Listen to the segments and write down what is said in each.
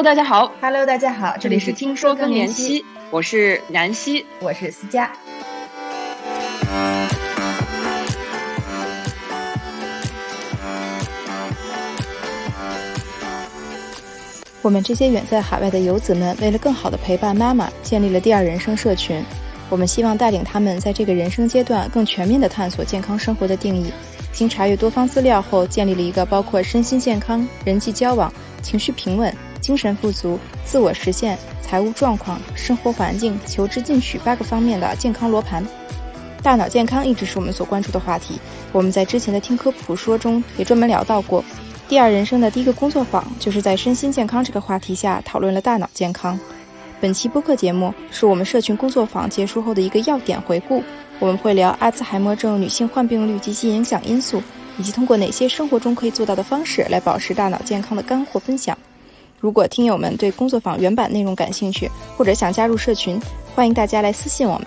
Hello，大家好。Hello，大家好，这里是听说更年期，我是南希，我是思佳。我们这些远在海外的游子们，为了更好的陪伴妈妈，建立了第二人生社群。我们希望带领他们在这个人生阶段更全面地探索健康生活的定义。经查阅多方资料后，建立了一个包括身心健康、人际交往、情绪平稳、精神富足、自我实现、财务状况、生活环境、求知进取八个方面的健康罗盘。大脑健康一直是我们所关注的话题。我们在之前的听科普说中也专门聊到过。第二人生的第一个工作坊，就是在身心健康这个话题下讨论了大脑健康。本期播客节目是我们社群工作坊结束后的一个要点回顾。我们会聊阿兹海默症女性患病率及其影响因素，以及通过哪些生活中可以做到的方式来保持大脑健康的干货分享。如果听友们对工作坊原版内容感兴趣，或者想加入社群，欢迎大家来私信我们。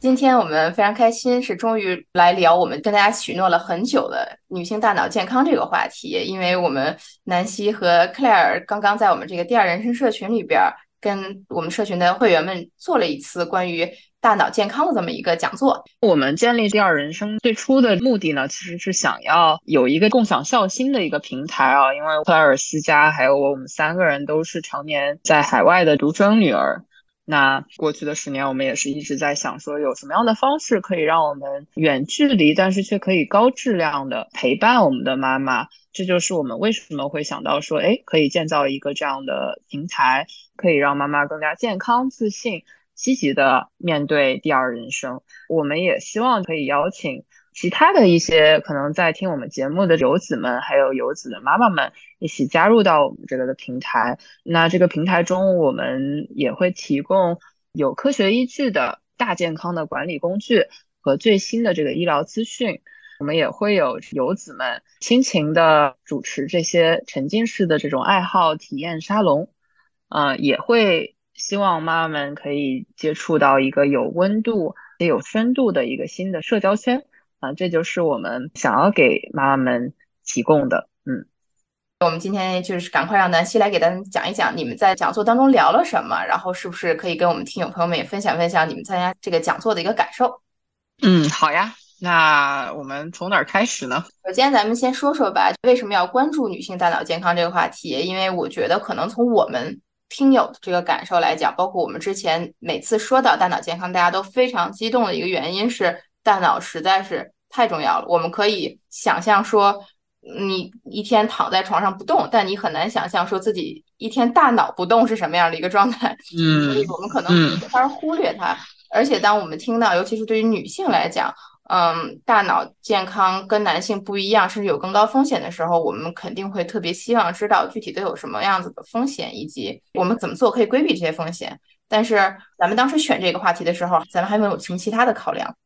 今天我们非常开心，是终于来聊我们跟大家许诺了很久的女性大脑健康这个话题。因为我们南希和克莱尔刚刚在我们这个第二人生社群里边，跟我们社群的会员们做了一次关于大脑健康的这么一个讲座。我们建立第二人生最初的目的呢，其实是想要有一个共享孝心的一个平台啊。因为克莱尔、斯佳还有我，我们三个人都是常年在海外的独生女儿。那过去的十年，我们也是一直在想说，有什么样的方式可以让我们远距离，但是却可以高质量的陪伴我们的妈妈。这就是我们为什么会想到说，哎，可以建造一个这样的平台，可以让妈妈更加健康、自信、积极的面对第二人生。我们也希望可以邀请其他的一些可能在听我们节目的游子们，还有游子的妈妈们一起加入到我们这个的平台。那这个平台中，我们也会提供有科学依据的大健康的管理工具和最新的这个医疗资讯。我们也会有游子们亲情的主持这些沉浸式的这种爱好体验沙龙，呃，也会希望妈妈们可以接触到一个有温度也有深度的一个新的社交圈。啊，这就是我们想要给妈妈们提供的。嗯，我们今天就是赶快让南希来给大家讲一讲你们在讲座当中聊了什么，然后是不是可以跟我们听友朋友们也分享分享你们参加这个讲座的一个感受？嗯，好呀。那我们从哪儿开始呢？首先，咱们先说说吧，为什么要关注女性大脑健康这个话题？因为我觉得可能从我们听友的这个感受来讲，包括我们之前每次说到大脑健康，大家都非常激动的一个原因是。大脑实在是太重要了。我们可以想象说，你一天躺在床上不动，但你很难想象说自己一天大脑不动是什么样的一个状态。嗯，所以我们可能没法忽略它。而且，当我们听到，尤其是对于女性来讲，嗯，大脑健康跟男性不一样，甚至有更高风险的时候，我们肯定会特别希望知道具体都有什么样子的风险，以及我们怎么做可以规避这些风险。但是，咱们当时选这个话题的时候，咱们还没有什么其他的考量。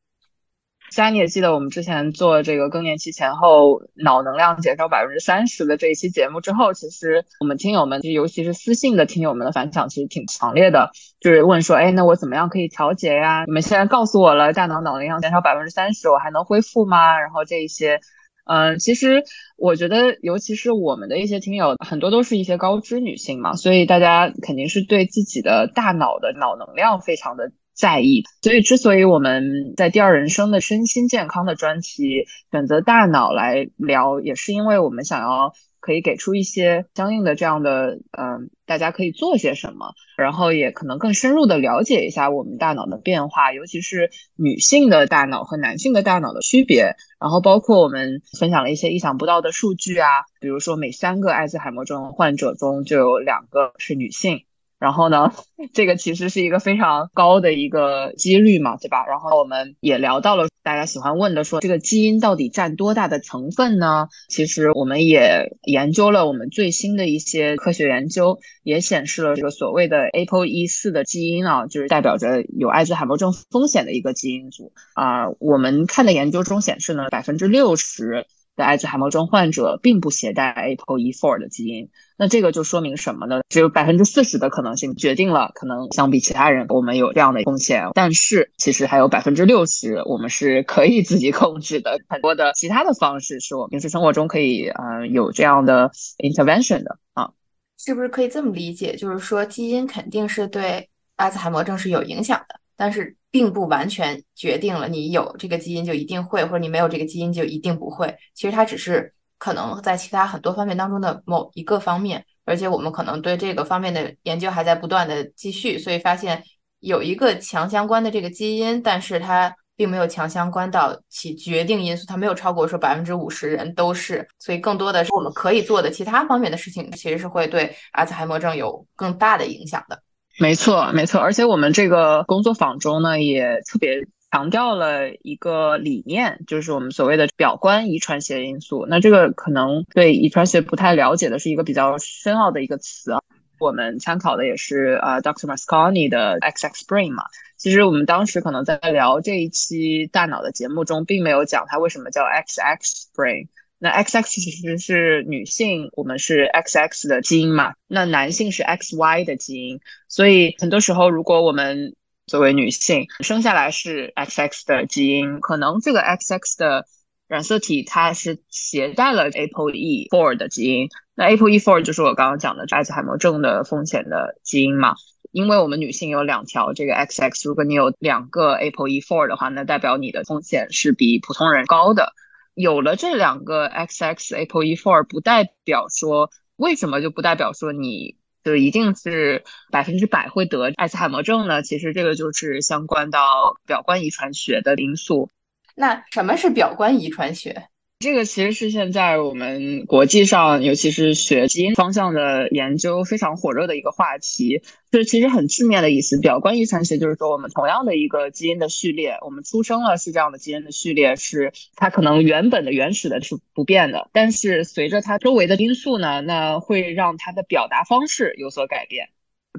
佳，你也记得我们之前做这个更年期前后脑能量减少百分之三十的这一期节目之后，其实我们听友们，就尤其是私信的听友们的反响其实挺强烈的，就是问说，哎，那我怎么样可以调节呀？你们现在告诉我了，大脑脑能量减少百分之三十，我还能恢复吗？然后这一些，嗯，其实我觉得，尤其是我们的一些听友，很多都是一些高知女性嘛，所以大家肯定是对自己的大脑的脑能量非常的。在意，所以之所以我们在第二人生的身心健康的专题选择大脑来聊，也是因为我们想要可以给出一些相应的这样的，嗯，大家可以做些什么，然后也可能更深入的了解一下我们大脑的变化，尤其是女性的大脑和男性的大脑的区别，然后包括我们分享了一些意想不到的数据啊，比如说每三个艾兹海默症患者中就有两个是女性。然后呢，这个其实是一个非常高的一个几率嘛，对吧？然后我们也聊到了大家喜欢问的，说这个基因到底占多大的成分呢？其实我们也研究了我们最新的一些科学研究，也显示了这个所谓的 APOE4 的基因啊，就是代表着有艾滋海默症风险的一个基因组啊。我们看的研究中显示呢，百分之六十。的阿兹海默症患者并不携带 APOE4 的基因，那这个就说明什么呢？只有百分之四十的可能性决定了可能相比其他人，我们有这样的风险。但是其实还有百分之六十，我们是可以自己控制的。很多的其他的方式是我平时生活中可以嗯有这样的 intervention 的啊。是不是可以这么理解？就是说，基因肯定是对阿兹海默症是有影响的，但是并不完全决定了你有这个基因就一定会，或者你没有这个基因就一定不会。其实它只是可能在其他很多方面当中的某一个方面，而且我们可能对这个方面的研究还在不断的继续，所以发现有一个强相关的这个基因，但是它。并没有强相关到起决定因素，它没有超过说百分之五十人都是，所以更多的是我们可以做的其他方面的事情，其实是会对阿兹海默症有更大的影响的。没错，没错，而且我们这个工作坊中呢，也特别强调了一个理念，就是我们所谓的表观遗传学因素。那这个可能对遗传学不太了解的是一个比较深奥的一个词啊。我们参考的也是呃 Dr. Masconi 的 XX Brain 嘛。其实我们当时可能在聊这一期大脑的节目中，并没有讲它为什么叫 XX Brain。那 XX 其实是女性，我们是 XX 的基因嘛。那男性是 XY 的基因，所以很多时候，如果我们作为女性生下来是 XX 的基因，可能这个 XX 的染色体它是携带了 ApoE4 的基因。那 ApoE4 就是我刚刚讲的阿兹海默症的风险的基因嘛？因为我们女性有两条这个 XX，如果你有两个 ApoE4 的话，那代表你的风险是比普通人高的。有了这两个 XX ApoE4，不代表说为什么就不代表说你就一定是百分之百会得艾兹海默症呢？其实这个就是相关到表观遗传学的因素。那什么是表观遗传学？这个其实是现在我们国际上，尤其是学基因方向的研究非常火热的一个话题。就是其实很字面的意思，表观遗传学就是说，我们同样的一个基因的序列，我们出生了是这样的基因的序列，是它可能原本的原始的是不变的，但是随着它周围的因素呢，那会让它的表达方式有所改变。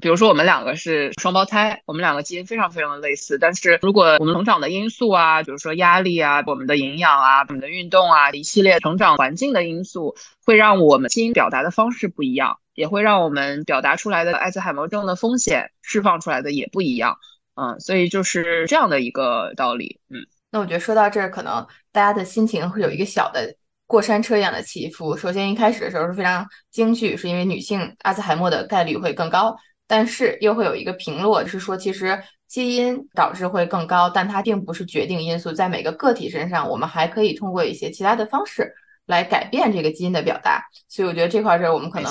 比如说，我们两个是双胞胎，我们两个基因非常非常的类似，但是如果我们成长的因素啊，比如说压力啊，我们的营养啊，我们的运动啊，一系列成长环境的因素，会让我们基因表达的方式不一样，也会让我们表达出来的阿兹海默症的风险释放出来的也不一样。嗯，所以就是这样的一个道理。嗯，那我觉得说到这儿，可能大家的心情会有一个小的过山车一样的起伏。首先一开始的时候是非常惊惧，是因为女性阿兹海默的概率会更高。但是又会有一个评论是说，其实基因导致会更高，但它并不是决定因素。在每个个体身上，我们还可以通过一些其他的方式来改变这个基因的表达。所以我觉得这块儿儿，我们可能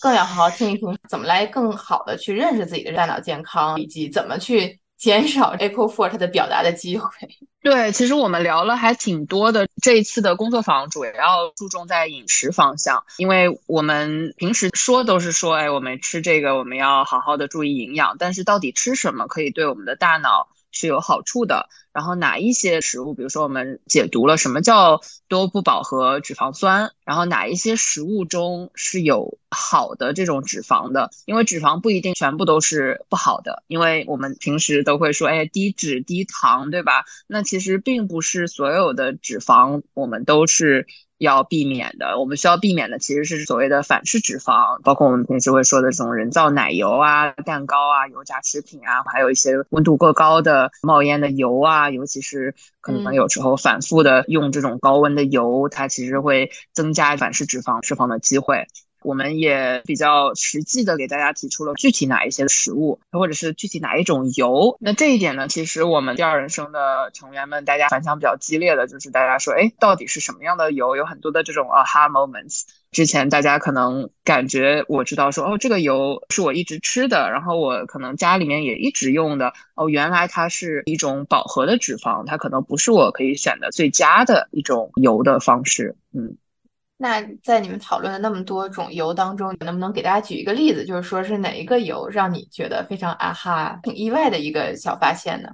更要好好听一听，怎么来更好的去认识自己的大脑健康，以及怎么去。减少 APO4 它的表达的机会。对，其实我们聊了还挺多的。这一次的工作坊主要注重在饮食方向，因为我们平时说都是说，哎，我们吃这个，我们要好好的注意营养。但是到底吃什么可以对我们的大脑？是有好处的。然后哪一些食物，比如说我们解读了什么叫多不饱和脂肪酸，然后哪一些食物中是有好的这种脂肪的？因为脂肪不一定全部都是不好的，因为我们平时都会说，哎，低脂低糖，对吧？那其实并不是所有的脂肪我们都是。要避免的，我们需要避免的其实是所谓的反式脂肪，包括我们平时会说的这种人造奶油啊、蛋糕啊、油炸食品啊，还有一些温度过高的冒烟的油啊，尤其是可能有时候反复的用这种高温的油，它其实会增加反式脂肪释放的机会。我们也比较实际的给大家提出了具体哪一些食物，或者是具体哪一种油。那这一点呢，其实我们第二人生的成员们，大家反响比较激烈的就是大家说，哎，到底是什么样的油？有很多的这种 aha moments。之前大家可能感觉我知道说，哦，这个油是我一直吃的，然后我可能家里面也一直用的。哦，原来它是一种饱和的脂肪，它可能不是我可以选的最佳的一种油的方式。嗯。那在你们讨论的那么多种油当中，能不能给大家举一个例子，就是说是哪一个油让你觉得非常啊哈、挺意外的一个小发现呢？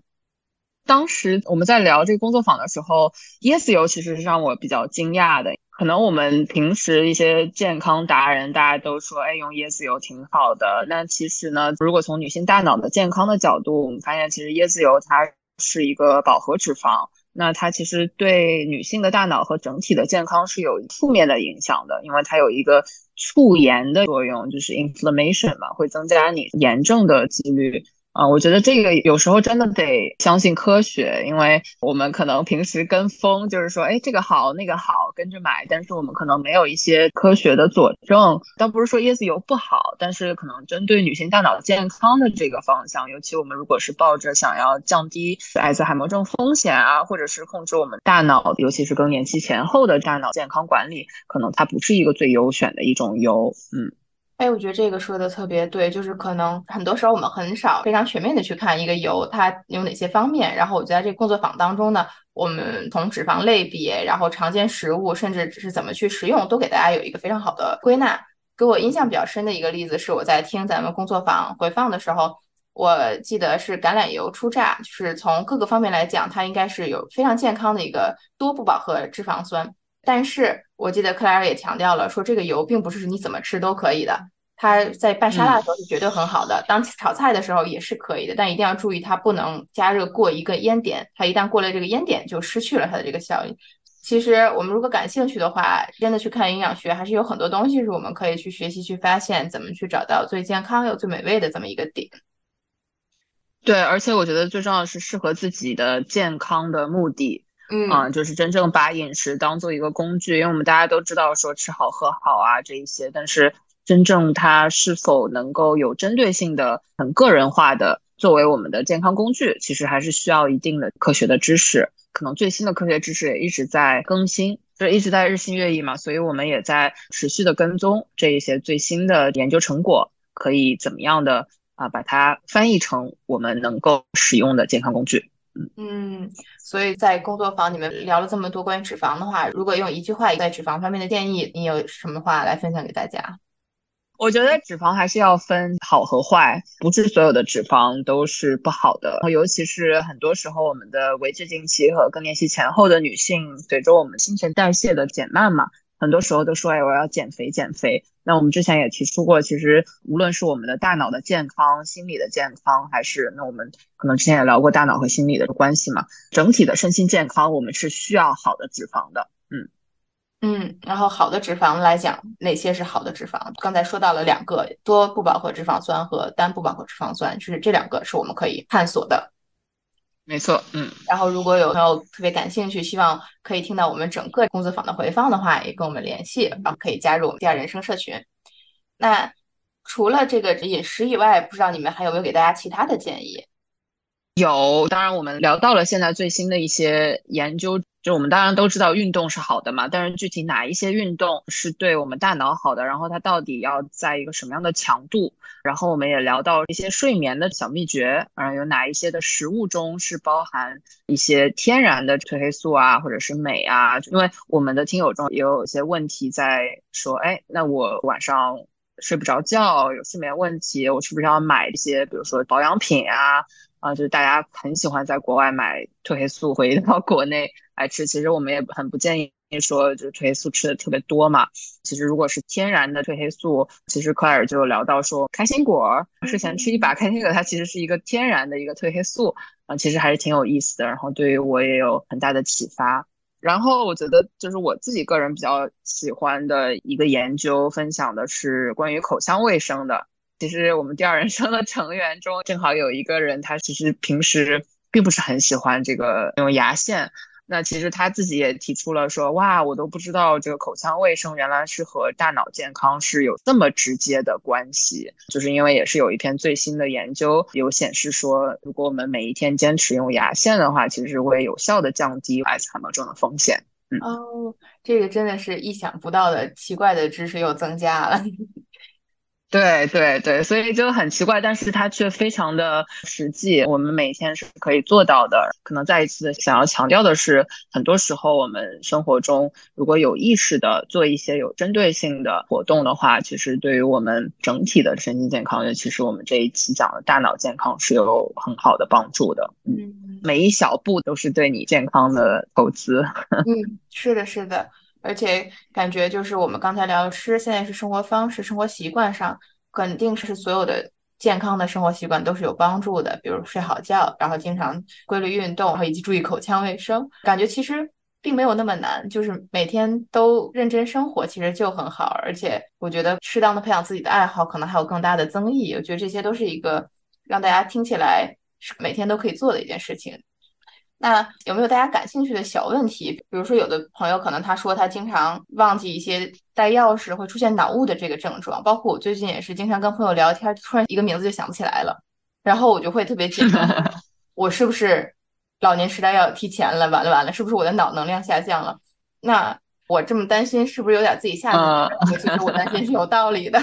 当时我们在聊这个工作坊的时候，椰子油其实是让我比较惊讶的。可能我们平时一些健康达人，大家都说，哎，用椰子油挺好的。那其实呢，如果从女性大脑的健康的角度，我们发现其实椰子油它是一个饱和脂肪。那它其实对女性的大脑和整体的健康是有负面的影响的，因为它有一个促炎的作用，就是 inflammation 嘛，会增加你炎症的几率。啊，我觉得这个有时候真的得相信科学，因为我们可能平时跟风，就是说，哎，这个好，那个好，跟着买，但是我们可能没有一些科学的佐证。倒不是说椰子油不好，但是可能针对女性大脑健康的这个方向，尤其我们如果是抱着想要降低艾滋海默症风险啊，或者是控制我们大脑，尤其是更年期前后的大脑健康管理，可能它不是一个最优选的一种油，嗯。哎，我觉得这个说的特别对，就是可能很多时候我们很少非常全面的去看一个油它有哪些方面。然后我觉得这个工作坊当中呢，我们从脂肪类别，然后常见食物，甚至只是怎么去食用，都给大家有一个非常好的归纳。给我印象比较深的一个例子是我在听咱们工作坊回放的时候，我记得是橄榄油初榨，就是从各个方面来讲，它应该是有非常健康的一个多不饱和脂肪酸。但是我记得克莱尔也强调了，说这个油并不是你怎么吃都可以的。它在拌沙拉的时候是绝对很好的，当炒菜的时候也是可以的，但一定要注意它不能加热过一个烟点，它一旦过了这个烟点就失去了它的这个效应。其实我们如果感兴趣的话，真的去看营养学，还是有很多东西是我们可以去学习、去发现怎么去找到最健康又最美味的这么一个点。对，而且我觉得最重要的是适合自己的健康的目的。嗯，就是真正把饮食当做一个工具，因为我们大家都知道说吃好喝好啊这一些，但是真正它是否能够有针对性的、很个人化的作为我们的健康工具，其实还是需要一定的科学的知识。可能最新的科学知识也一直在更新，就是一直在日新月异嘛，所以我们也在持续的跟踪这一些最新的研究成果，可以怎么样的啊把它翻译成我们能够使用的健康工具。嗯，所以在工作坊你们聊了这么多关于脂肪的话，如果用一句话在脂肪方面的建议，你有什么话来分享给大家？我觉得脂肪还是要分好和坏，不是所有的脂肪都是不好的，尤其是很多时候我们的围绝经期和更年期前后的女性，随着我们新陈代谢的减慢嘛。很多时候都说，哎，我要减肥，减肥。那我们之前也提出过，其实无论是我们的大脑的健康、心理的健康，还是那我们可能之前也聊过大脑和心理的关系嘛，整体的身心健康，我们是需要好的脂肪的。嗯嗯，然后好的脂肪来讲，哪些是好的脂肪？刚才说到了两个，多不饱和脂肪酸和单不饱和脂肪酸，就是这两个是我们可以探索的。没错，嗯，然后如果有朋友特别感兴趣，希望可以听到我们整个工作坊的回放的话，也跟我们联系，然后可以加入我们第二人生社群。那除了这个饮食以外，不知道你们还有没有给大家其他的建议？有，当然我们聊到了现在最新的一些研究。就我们当然都知道运动是好的嘛，但是具体哪一些运动是对我们大脑好的，然后它到底要在一个什么样的强度？然后我们也聊到一些睡眠的小秘诀，嗯，有哪一些的食物中是包含一些天然的褪黑素啊，或者是镁啊？因为我们的听友中也有一些问题在说，哎，那我晚上睡不着觉，有睡眠问题，我是不是要买一些，比如说保养品啊？啊，就是大家很喜欢在国外买褪黑素回到国内来吃，其实我们也很不建议说就是褪黑素吃的特别多嘛。其实如果是天然的褪黑素，其实克莱尔就聊到说开心果，之前吃一把开心果，它其实是一个天然的一个褪黑素啊，其实还是挺有意思的。然后对于我也有很大的启发。然后我觉得就是我自己个人比较喜欢的一个研究分享的是关于口腔卫生的。其实我们第二人生的成员中，正好有一个人，他其实平时并不是很喜欢这个用牙线。那其实他自己也提出了说，哇，我都不知道这个口腔卫生原来是和大脑健康是有这么直接的关系。就是因为也是有一篇最新的研究有显示说，如果我们每一天坚持用牙线的话，其实会有效的降低艾滋海默症的风险。嗯，哦，这个真的是意想不到的奇怪的知识又增加了。对对对，所以就很奇怪，但是它却非常的实际，我们每天是可以做到的。可能再一次想要强调的是，很多时候我们生活中如果有意识的做一些有针对性的活动的话，其实对于我们整体的身心健康，尤其是我们这一期讲的大脑健康是有很好的帮助的。嗯，每一小步都是对你健康的投资。嗯，是的，是的。而且感觉就是我们刚才聊吃，现在是生活方式、生活习惯上，肯定是所有的健康的生活习惯都是有帮助的。比如睡好觉，然后经常规律运动，然后以及注意口腔卫生。感觉其实并没有那么难，就是每天都认真生活，其实就很好。而且我觉得适当的培养自己的爱好，可能还有更大的增益。我觉得这些都是一个让大家听起来是每天都可以做的一件事情。那有没有大家感兴趣的小问题？比如说，有的朋友可能他说他经常忘记一些带钥匙，会出现脑雾的这个症状。包括我最近也是经常跟朋友聊天，突然一个名字就想不起来了，然后我就会特别紧张，我是不是老年痴呆要提前了？完了完了，是不是我的脑能量下降了？那我这么担心，是不是有点自己吓自己？其实我担心是有道理的。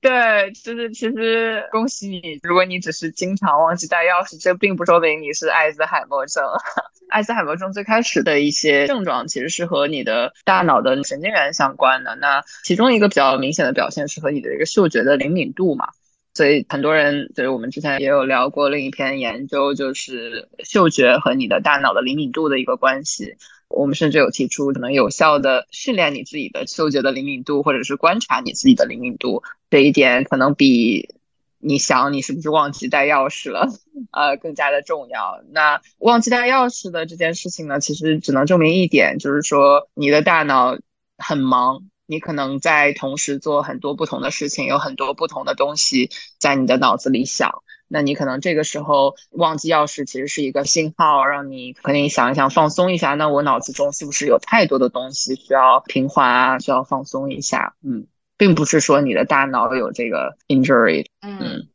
对，就是其实恭喜你，如果你只是经常忘记带钥匙，这并不说明你是艾滋海默症。艾滋海默症最开始的一些症状其实是和你的大脑的神经元相关的。那其中一个比较明显的表现是和你的一个嗅觉的灵敏度嘛。所以很多人就是我们之前也有聊过另一篇研究，就是嗅觉和你的大脑的灵敏度的一个关系。我们甚至有提出可能有效的训练你自己的嗅觉的灵敏度，或者是观察你自己的灵敏度，这一点可能比你想你是不是忘记带钥匙了，呃，更加的重要。那忘记带钥匙的这件事情呢，其实只能证明一点，就是说你的大脑很忙，你可能在同时做很多不同的事情，有很多不同的东西在你的脑子里想。那你可能这个时候忘记钥匙，其实是一个信号，让你可以想一想，放松一下。那我脑子中是不是有太多的东西需要平缓啊？需要放松一下？嗯，并不是说你的大脑有这个 injury。嗯，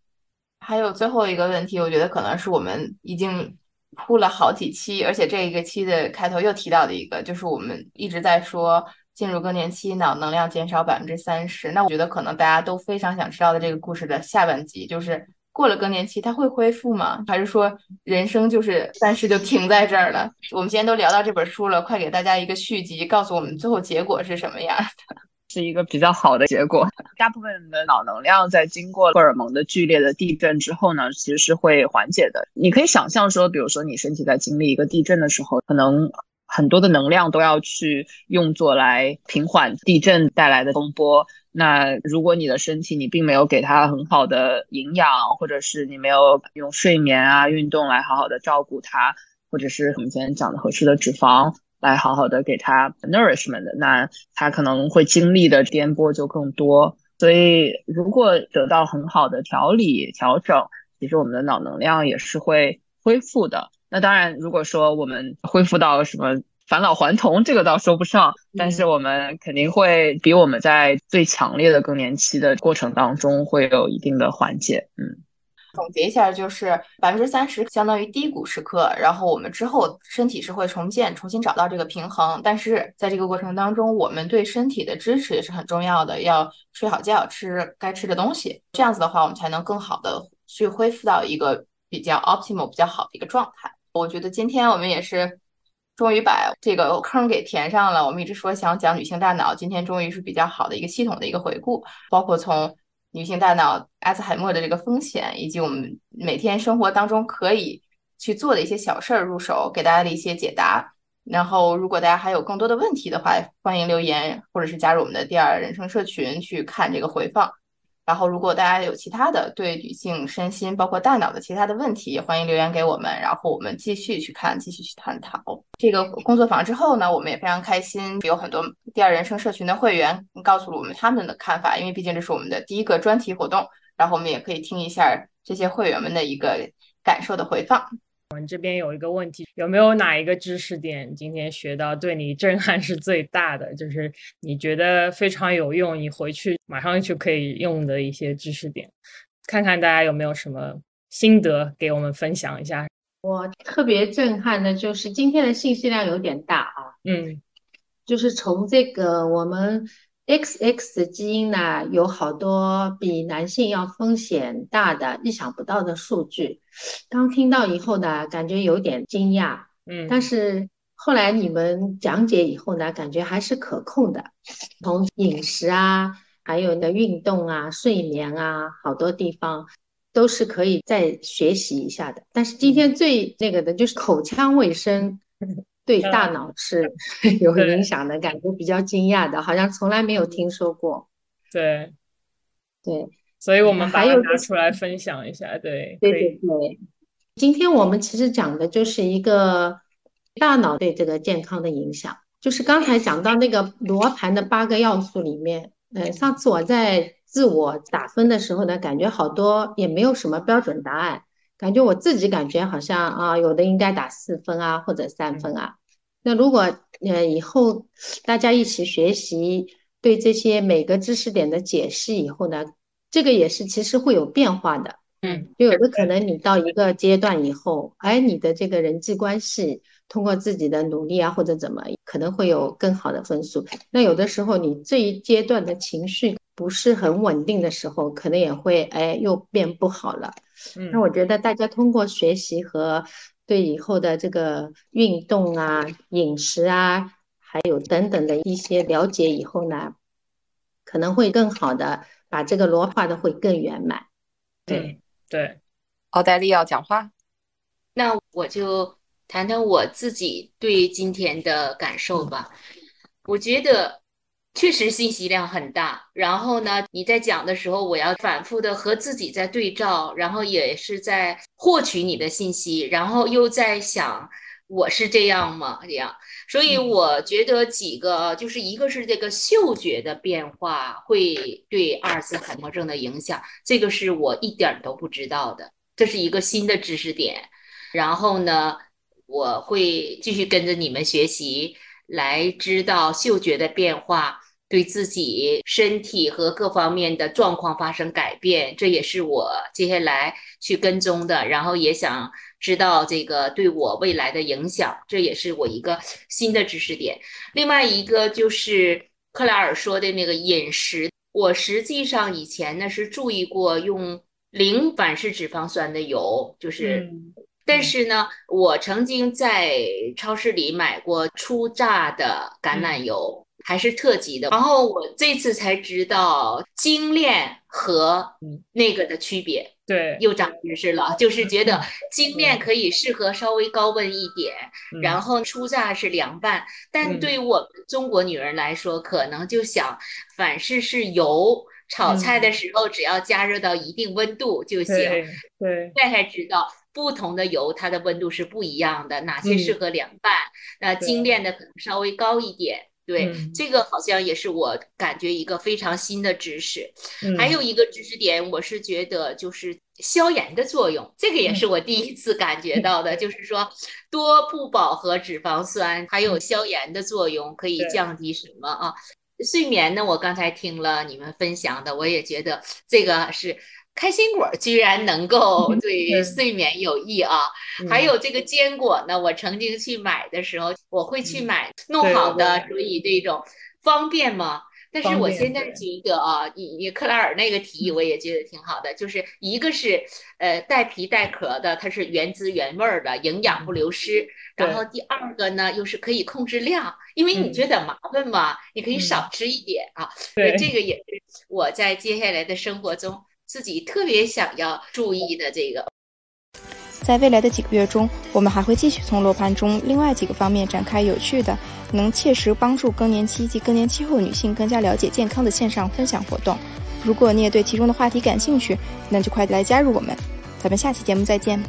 还有最后一个问题，我觉得可能是我们已经铺了好几期，而且这一个期的开头又提到的一个，就是我们一直在说进入更年期脑能量减少百分之三十。那我觉得可能大家都非常想知道的这个故事的下半集就是。过了更年期，它会恢复吗？还是说人生就是暂时就停在这儿了？我们今天都聊到这本书了，快给大家一个续集，告诉我们最后结果是什么样的？是一个比较好的结果。大部分的脑能量在经过荷尔蒙的剧烈的地震之后呢，其实是会缓解的。你可以想象说，比如说你身体在经历一个地震的时候，可能很多的能量都要去用作来平缓地震带来的风波。那如果你的身体你并没有给它很好的营养，或者是你没有用睡眠啊、运动来好好的照顾它，或者是我们今天讲的合适的脂肪来好好的给它 nourishment，那它可能会经历的颠簸就更多。所以如果得到很好的调理调整，其实我们的脑能量也是会恢复的。那当然，如果说我们恢复到什么？返老还童这个倒说不上，但是我们肯定会比我们在最强烈的更年期的过程当中会有一定的缓解。嗯，总结一下就是百分之三十相当于低谷时刻，然后我们之后身体是会重建，重新找到这个平衡。但是在这个过程当中，我们对身体的支持也是很重要的，要睡好觉，吃该吃的东西，这样子的话，我们才能更好的去恢复到一个比较 optimal、比较好的一个状态。我觉得今天我们也是。终于把这个坑给填上了。我们一直说想讲女性大脑，今天终于是比较好的一个系统的一个回顾，包括从女性大脑阿兹海默的这个风险，以及我们每天生活当中可以去做的一些小事儿入手，给大家的一些解答。然后，如果大家还有更多的问题的话，欢迎留言或者是加入我们的第二人生社群去看这个回放。然后，如果大家有其他的对女性身心，包括大脑的其他的问题，也欢迎留言给我们，然后我们继续去看，继续去探讨。这个工作坊之后呢，我们也非常开心，有很多第二人生社群的会员告诉了我们他们的看法，因为毕竟这是我们的第一个专题活动，然后我们也可以听一下这些会员们的一个感受的回放。我们这边有一个问题，有没有哪一个知识点今天学到对你震撼是最大的？就是你觉得非常有用，你回去马上就可以用的一些知识点，看看大家有没有什么心得给我们分享一下。我特别震撼的就是今天的信息量有点大啊，嗯，就是从这个我们。XX 的基因呢，有好多比男性要风险大的、意想不到的数据。刚听到以后呢，感觉有点惊讶，嗯，但是后来你们讲解以后呢，感觉还是可控的。从饮食啊，还有你的运动啊、睡眠啊，好多地方都是可以再学习一下的。但是今天最那个的就是口腔卫生。对大脑是 有影响的感觉，比较惊讶的，好像从来没有听说过。对，对，所以我们把它拿出来分享一下。对，对对对。今天我们其实讲的就是一个大脑对这个健康的影响，就是刚才讲到那个罗盘的八个要素里面，呃，上次我在自我打分的时候呢，感觉好多也没有什么标准答案，感觉我自己感觉好像啊，有的应该打四分啊，或者三分啊。那如果呃以后大家一起学习，对这些每个知识点的解释以后呢，这个也是其实会有变化的。嗯，就有的可能你到一个阶段以后，哎，你的这个人际关系通过自己的努力啊，或者怎么，可能会有更好的分数。那有的时候你这一阶段的情绪不是很稳定的时候，可能也会哎又变不好了。那我觉得大家通过学习和对以后的这个运动啊、饮食啊，还有等等的一些了解以后呢，可能会更好的把这个罗画的会更圆满。对。对，奥黛丽要讲话，那我就谈谈我自己对今天的感受吧。我觉得确实信息量很大，然后呢，你在讲的时候，我要反复的和自己在对照，然后也是在获取你的信息，然后又在想。我是这样吗？这样，所以我觉得几个就是一个是这个嗅觉的变化会对阿尔茨海默症的影响，这个是我一点都不知道的，这是一个新的知识点。然后呢，我会继续跟着你们学习，来知道嗅觉的变化对自己身体和各方面的状况发生改变，这也是我接下来去跟踪的。然后也想。知道这个对我未来的影响，这也是我一个新的知识点。另外一个就是克莱尔说的那个饮食，我实际上以前呢是注意过用零反式脂肪酸的油，就是，但是呢，我曾经在超市里买过初榨的橄榄油。还是特级的，然后我这次才知道精炼和那个的区别，对，又长知识了。就是觉得精炼可以适合稍微高温一点，然后初榨是凉拌。但对我们中国女人来说，可能就想反式是油，炒菜的时候只要加热到一定温度就行。对，现在才知道不同的油它的温度是不一样的，哪些适合凉拌，那精炼的可能稍微高一点。对，这个好像也是我感觉一个非常新的知识。还有一个知识点，我是觉得就是消炎的作用，这个也是我第一次感觉到的，就是说多不饱和脂肪酸还有消炎的作用，可以降低什么啊？睡眠呢？我刚才听了你们分享的，我也觉得这个是。开心果居然能够对睡眠有益啊！还有这个坚果呢，我曾经去买的时候，我会去买弄好的，所以这种方便吗？但是我现在觉得啊，你你克莱尔那个提议我也觉得挺好的，就是一个是呃带皮带壳的，它是原汁原味的，营养不流失。然后第二个呢，又是可以控制量，因为你觉得麻烦嘛，你可以少吃一点啊。对，这个也是我在接下来的生活中。自己特别想要注意的这个，在未来的几个月中，我们还会继续从罗盘中另外几个方面展开有趣的、能切实帮助更年期及更年期后女性更加了解健康的线上分享活动。如果你也对其中的话题感兴趣，那就快来加入我们。咱们下期节目再见。